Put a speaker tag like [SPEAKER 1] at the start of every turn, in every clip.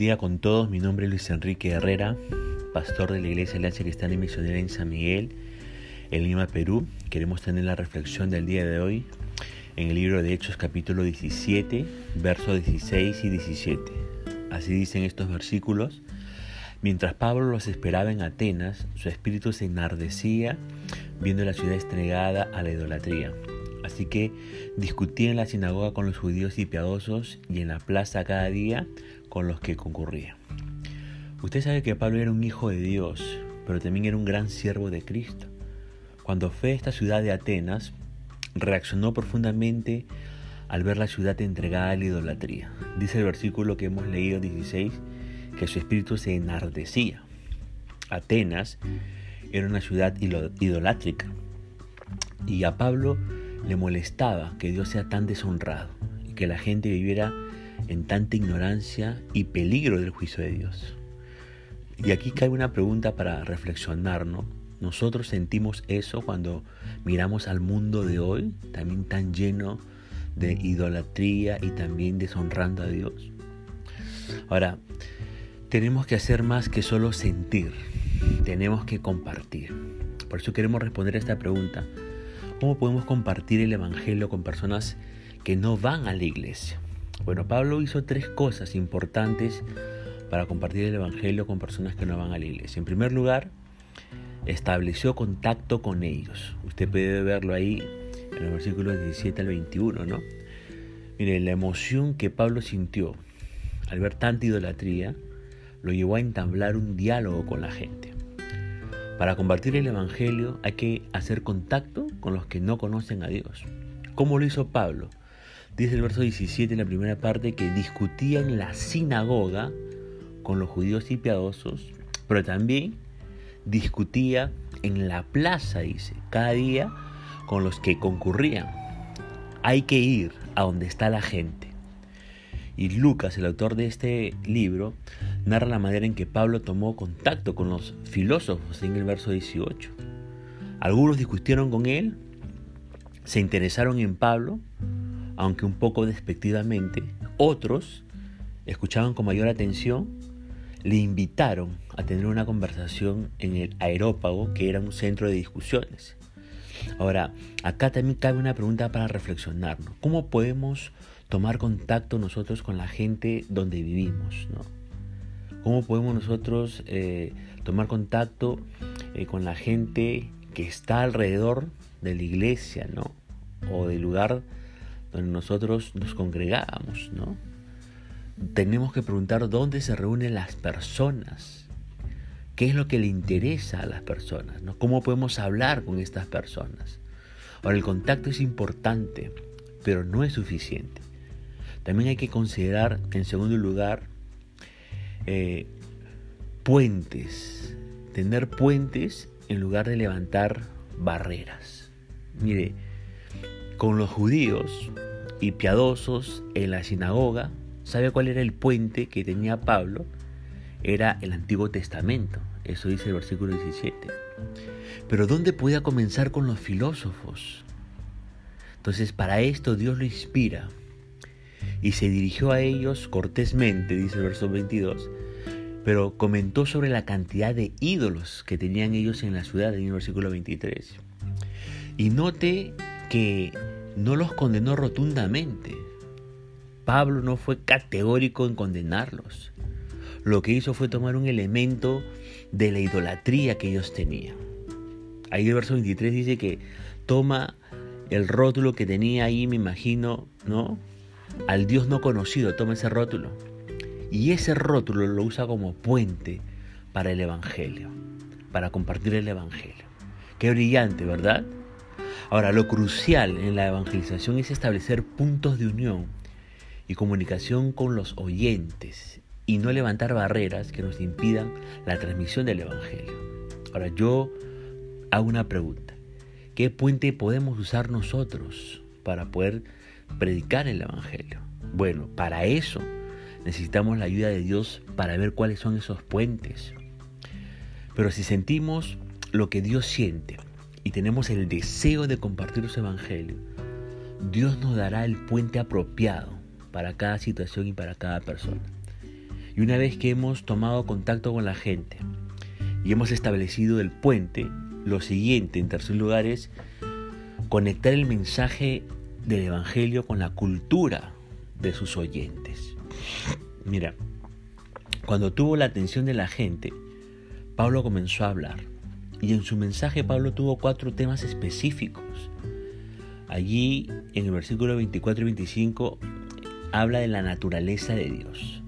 [SPEAKER 1] día con todos, mi nombre es Luis Enrique Herrera, pastor de la Iglesia Alianza Cristiana y Misionera en San Miguel, en Lima, Perú. Queremos tener la reflexión del día de hoy en el libro de Hechos capítulo 17, versos 16 y 17. Así dicen estos versículos. Mientras Pablo los esperaba en Atenas, su espíritu se enardecía viendo la ciudad estregada a la idolatría. Así que discutía en la sinagoga con los judíos y piadosos y en la plaza cada día con los que concurría. Usted sabe que Pablo era un hijo de Dios, pero también era un gran siervo de Cristo. Cuando fue a esta ciudad de Atenas, reaccionó profundamente al ver la ciudad entregada a la idolatría. Dice el versículo que hemos leído 16 que su espíritu se enardecía. Atenas era una ciudad idolátrica y a Pablo le molestaba que Dios sea tan deshonrado y que la gente viviera en tanta ignorancia y peligro del juicio de Dios. Y aquí cae una pregunta para reflexionar, ¿no? Nosotros sentimos eso cuando miramos al mundo de hoy, también tan lleno de idolatría y también deshonrando a Dios. Ahora, tenemos que hacer más que solo sentir, tenemos que compartir. Por eso queremos responder a esta pregunta. ¿Cómo podemos compartir el Evangelio con personas que no van a la iglesia? Bueno, Pablo hizo tres cosas importantes para compartir el Evangelio con personas que no van a la iglesia. En primer lugar, estableció contacto con ellos. Usted puede verlo ahí en los versículos 17 al 21, ¿no? Mire, la emoción que Pablo sintió al ver tanta idolatría lo llevó a entablar un diálogo con la gente. Para compartir el Evangelio hay que hacer contacto con los que no conocen a Dios. ¿Cómo lo hizo Pablo? Dice el verso 17 en la primera parte que discutía en la sinagoga con los judíos y piadosos, pero también discutía en la plaza, dice, cada día con los que concurrían. Hay que ir a donde está la gente. Y Lucas, el autor de este libro, narra la manera en que Pablo tomó contacto con los filósofos en el verso 18. Algunos discutieron con él, se interesaron en Pablo, aunque un poco despectivamente, otros escuchaban con mayor atención, le invitaron a tener una conversación en el aerópago, que era un centro de discusiones. Ahora, acá también cabe una pregunta para reflexionarnos. ¿Cómo podemos tomar contacto nosotros con la gente donde vivimos? ¿Cómo podemos nosotros eh, tomar contacto eh, con la gente que está alrededor de la iglesia, ¿no? O del lugar donde nosotros nos congregábamos, ¿no? Tenemos que preguntar dónde se reúnen las personas, qué es lo que le interesa a las personas, ¿no? ¿Cómo podemos hablar con estas personas? Ahora, el contacto es importante, pero no es suficiente. También hay que considerar, en segundo lugar, eh, puentes, tener puentes en lugar de levantar barreras. Mire, con los judíos y piadosos en la sinagoga, ¿sabe cuál era el puente que tenía Pablo? Era el Antiguo Testamento, eso dice el versículo 17. Pero ¿dónde podía comenzar con los filósofos? Entonces para esto Dios lo inspira y se dirigió a ellos cortésmente, dice el verso 22, pero comentó sobre la cantidad de ídolos que tenían ellos en la ciudad, en el versículo 23. Y note que no los condenó rotundamente. Pablo no fue categórico en condenarlos. Lo que hizo fue tomar un elemento de la idolatría que ellos tenían. Ahí el verso 23 dice que toma el rótulo que tenía ahí, me imagino, ¿no? Al Dios no conocido, toma ese rótulo. Y ese rótulo lo usa como puente para el Evangelio, para compartir el Evangelio. Qué brillante, ¿verdad? Ahora, lo crucial en la evangelización es establecer puntos de unión y comunicación con los oyentes y no levantar barreras que nos impidan la transmisión del Evangelio. Ahora, yo hago una pregunta. ¿Qué puente podemos usar nosotros para poder predicar el Evangelio? Bueno, para eso necesitamos la ayuda de Dios para ver cuáles son esos puentes. Pero si sentimos lo que Dios siente, y tenemos el deseo de compartir su evangelio, Dios nos dará el puente apropiado para cada situación y para cada persona. Y una vez que hemos tomado contacto con la gente y hemos establecido el puente, lo siguiente, en tercer lugar, es conectar el mensaje del Evangelio con la cultura de sus oyentes. Mira, cuando tuvo la atención de la gente, Pablo comenzó a hablar. Y en su mensaje Pablo tuvo cuatro temas específicos. Allí en el versículo 24 y 25 habla de la naturaleza de Dios.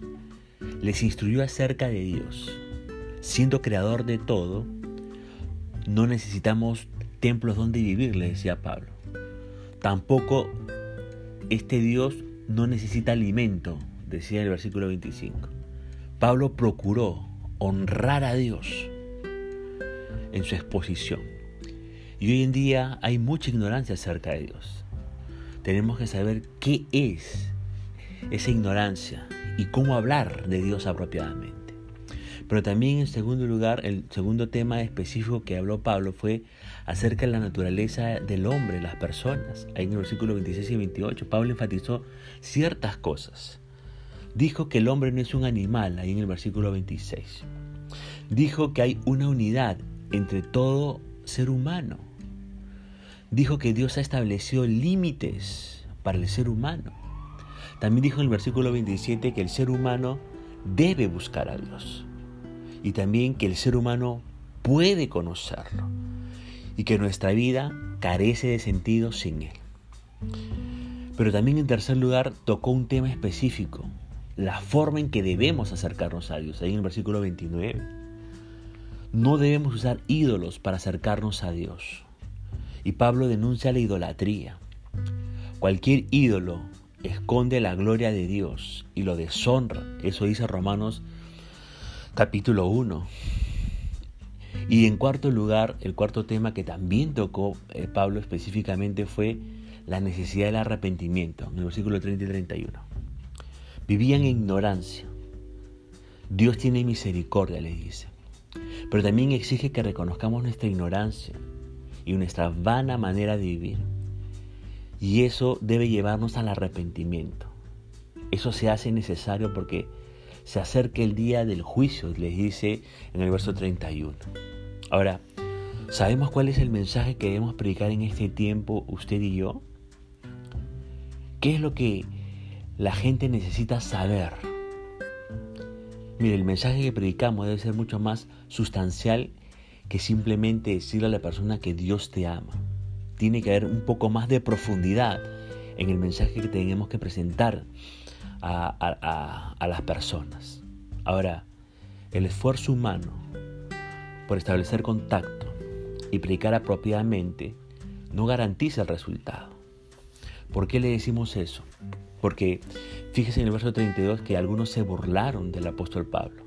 [SPEAKER 1] Les instruyó acerca de Dios. Siendo creador de todo, no necesitamos templos donde vivir, le decía Pablo. Tampoco este Dios no necesita alimento, decía el versículo 25. Pablo procuró honrar a Dios en su exposición. Y hoy en día hay mucha ignorancia acerca de Dios. Tenemos que saber qué es esa ignorancia y cómo hablar de Dios apropiadamente. Pero también en segundo lugar, el segundo tema específico que habló Pablo fue acerca de la naturaleza del hombre, las personas. Ahí en el versículo 26 y 28, Pablo enfatizó ciertas cosas. Dijo que el hombre no es un animal, ahí en el versículo 26. Dijo que hay una unidad entre todo ser humano. Dijo que Dios ha establecido límites para el ser humano. También dijo en el versículo 27 que el ser humano debe buscar a Dios. Y también que el ser humano puede conocerlo. Y que nuestra vida carece de sentido sin Él. Pero también en tercer lugar tocó un tema específico, la forma en que debemos acercarnos a Dios. Ahí en el versículo 29. No debemos usar ídolos para acercarnos a Dios. Y Pablo denuncia la idolatría. Cualquier ídolo esconde la gloria de Dios y lo deshonra. Eso dice Romanos capítulo 1. Y en cuarto lugar, el cuarto tema que también tocó eh, Pablo específicamente fue la necesidad del arrepentimiento, en el versículo 30 y 31. Vivían en ignorancia. Dios tiene misericordia, le dice pero también exige que reconozcamos nuestra ignorancia y nuestra vana manera de vivir. Y eso debe llevarnos al arrepentimiento. Eso se hace necesario porque se acerca el día del juicio, les dice en el verso 31. Ahora, ¿sabemos cuál es el mensaje que debemos predicar en este tiempo usted y yo? ¿Qué es lo que la gente necesita saber? Mire, el mensaje que predicamos debe ser mucho más sustancial que simplemente decirle a la persona que Dios te ama. Tiene que haber un poco más de profundidad en el mensaje que tenemos que presentar a, a las personas. Ahora, el esfuerzo humano por establecer contacto y predicar apropiadamente no garantiza el resultado. ¿Por qué le decimos eso? Porque fíjese en el verso 32 que algunos se burlaron del apóstol Pablo.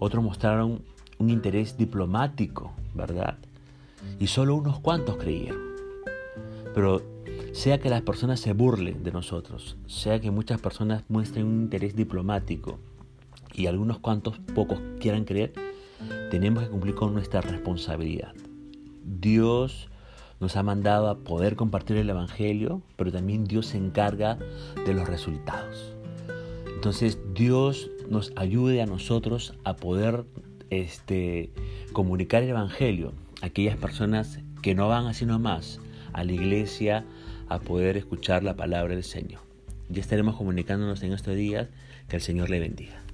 [SPEAKER 1] Otros mostraron un interés diplomático, ¿verdad? Y solo unos cuantos creyeron. Pero sea que las personas se burlen de nosotros, sea que muchas personas muestren un interés diplomático y algunos cuantos pocos quieran creer, tenemos que cumplir con nuestra responsabilidad. Dios nos ha mandado a poder compartir el Evangelio, pero también Dios se encarga de los resultados. Entonces Dios nos ayude a nosotros a poder este, comunicar el Evangelio a aquellas personas que no van así nomás a la iglesia a poder escuchar la palabra del Señor. Ya estaremos comunicándonos en estos días. Que el Señor le bendiga.